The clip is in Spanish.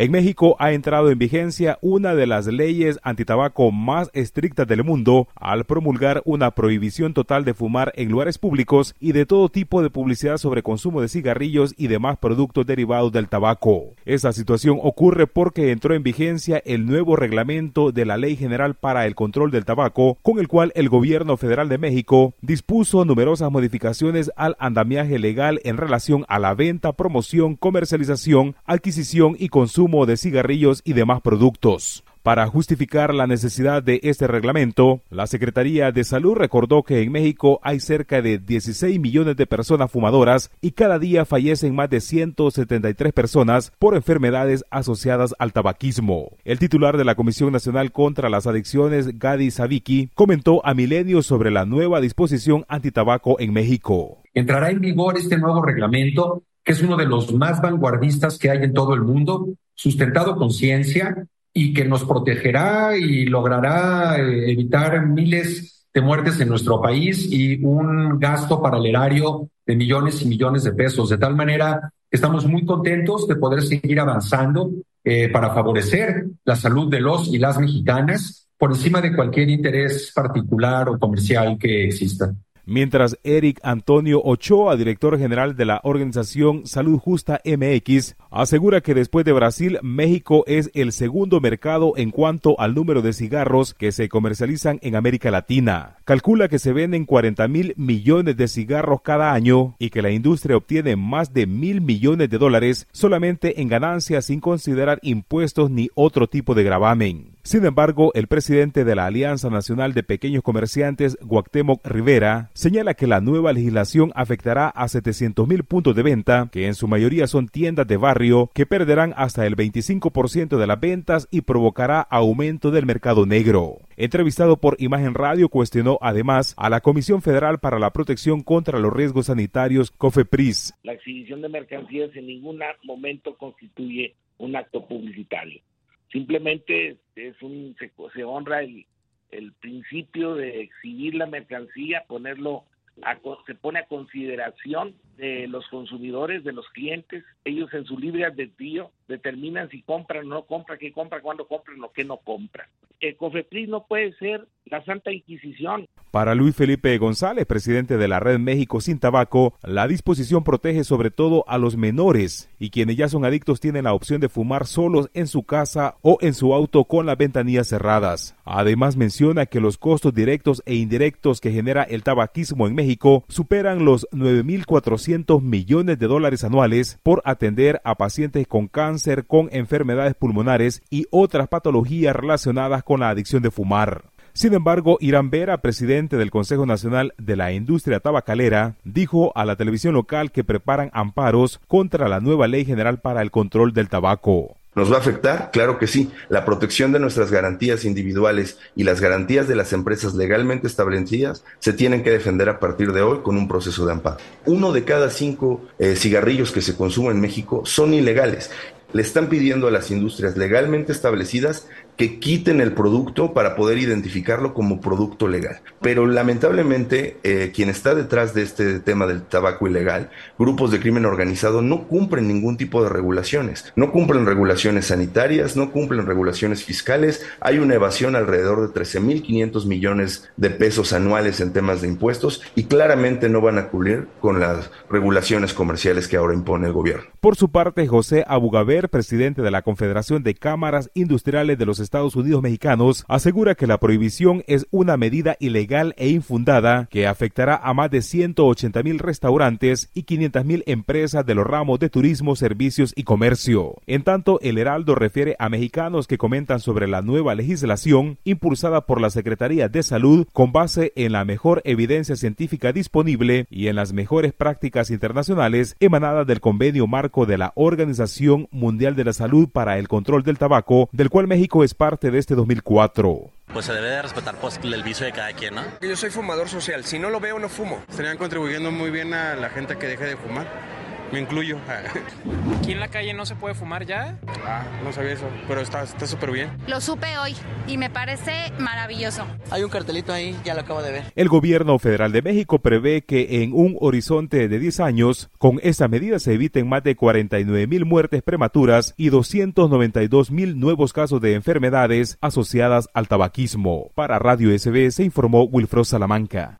En México ha entrado en vigencia una de las leyes antitabaco más estrictas del mundo al promulgar una prohibición total de fumar en lugares públicos y de todo tipo de publicidad sobre consumo de cigarrillos y demás productos derivados del tabaco. Esta situación ocurre porque entró en vigencia el nuevo reglamento de la Ley General para el Control del Tabaco, con el cual el gobierno federal de México dispuso numerosas modificaciones al andamiaje legal en relación a la venta, promoción, comercialización, adquisición y consumo de cigarrillos y demás productos. Para justificar la necesidad de este reglamento, la Secretaría de Salud recordó que en México hay cerca de 16 millones de personas fumadoras y cada día fallecen más de 173 personas por enfermedades asociadas al tabaquismo. El titular de la Comisión Nacional contra las Adicciones, Gadi Saviki, comentó a Milenio sobre la nueva disposición antitabaco en México. Entrará en vigor este nuevo reglamento que es uno de los más vanguardistas que hay en todo el mundo, sustentado con ciencia y que nos protegerá y logrará eh, evitar miles de muertes en nuestro país y un gasto para el erario de millones y millones de pesos. De tal manera, estamos muy contentos de poder seguir avanzando eh, para favorecer la salud de los y las mexicanas por encima de cualquier interés particular o comercial que exista mientras Eric Antonio Ochoa, director general de la organización Salud Justa MX, asegura que después de Brasil, México es el segundo mercado en cuanto al número de cigarros que se comercializan en América Latina. Calcula que se venden 40 mil millones de cigarros cada año y que la industria obtiene más de mil millones de dólares solamente en ganancias sin considerar impuestos ni otro tipo de gravamen. Sin embargo, el presidente de la Alianza Nacional de Pequeños Comerciantes, Guactemoc Rivera, señala que la nueva legislación afectará a 700 mil puntos de venta, que en su mayoría son tiendas de barrio, que perderán hasta el 25% de las ventas y provocará aumento del mercado negro. Entrevistado por Imagen Radio, cuestionó además a la Comisión Federal para la Protección contra los Riesgos Sanitarios, COFEPRIS. La exhibición de mercancías en ningún momento constituye un acto publicitario simplemente es un se, honra el, el principio de exhibir la mercancía, ponerlo a, se pone a consideración de los consumidores, de los clientes, ellos en su libre albedrío determinan si compran o no compran, qué compran, cuándo compran o qué no compran. El COFEPRIS no puede ser la Santa Inquisición. Para Luis Felipe González, presidente de la Red México Sin Tabaco, la disposición protege sobre todo a los menores y quienes ya son adictos tienen la opción de fumar solos en su casa o en su auto con las ventanillas cerradas. Además menciona que los costos directos e indirectos que genera el tabaquismo en México superan los 9.400 millones de dólares anuales por atender a pacientes con cáncer, con enfermedades pulmonares y otras patologías relacionadas con la adicción de fumar. Sin embargo, Irán Vera, presidente del Consejo Nacional de la Industria Tabacalera, dijo a la televisión local que preparan amparos contra la nueva ley general para el control del tabaco. ¿Nos va a afectar? Claro que sí. La protección de nuestras garantías individuales y las garantías de las empresas legalmente establecidas se tienen que defender a partir de hoy con un proceso de amparo. Uno de cada cinco eh, cigarrillos que se consumen en México son ilegales le están pidiendo a las industrias legalmente establecidas que quiten el producto para poder identificarlo como producto legal. Pero lamentablemente eh, quien está detrás de este tema del tabaco ilegal, grupos de crimen organizado, no cumplen ningún tipo de regulaciones. No cumplen regulaciones sanitarias, no cumplen regulaciones fiscales. Hay una evasión alrededor de 13.500 millones de pesos anuales en temas de impuestos y claramente no van a cumplir con las regulaciones comerciales que ahora impone el gobierno. Por su parte, José Abugaber, presidente de la Confederación de Cámaras Industriales de los Estados Unidos mexicanos, asegura que la prohibición es una medida ilegal e infundada que afectará a más de 180 mil restaurantes y 500 mil empresas de los ramos de turismo, servicios y comercio. En tanto, el Heraldo refiere a mexicanos que comentan sobre la nueva legislación impulsada por la Secretaría de Salud con base en la mejor evidencia científica disponible y en las mejores prácticas internacionales emanadas del convenio marco de la Organización Mundial de la Salud para el Control del Tabaco, del cual México es parte de este 2004 pues se debe de respetar pues, el vicio de cada quien, ¿no? Yo soy fumador social, si no lo veo no fumo. Estarían contribuyendo muy bien a la gente que deje de fumar me incluyo. ¿Aquí en la calle no se puede fumar ya? Ah, no sabía eso, pero está súper bien. Lo supe hoy y me parece maravilloso. Hay un cartelito ahí, ya lo acabo de ver. El gobierno federal de México prevé que en un horizonte de 10 años, con esta medida se eviten más de 49 mil muertes prematuras y 292 mil nuevos casos de enfermedades asociadas al tabaquismo. Para Radio SB se informó Wilfredo Salamanca.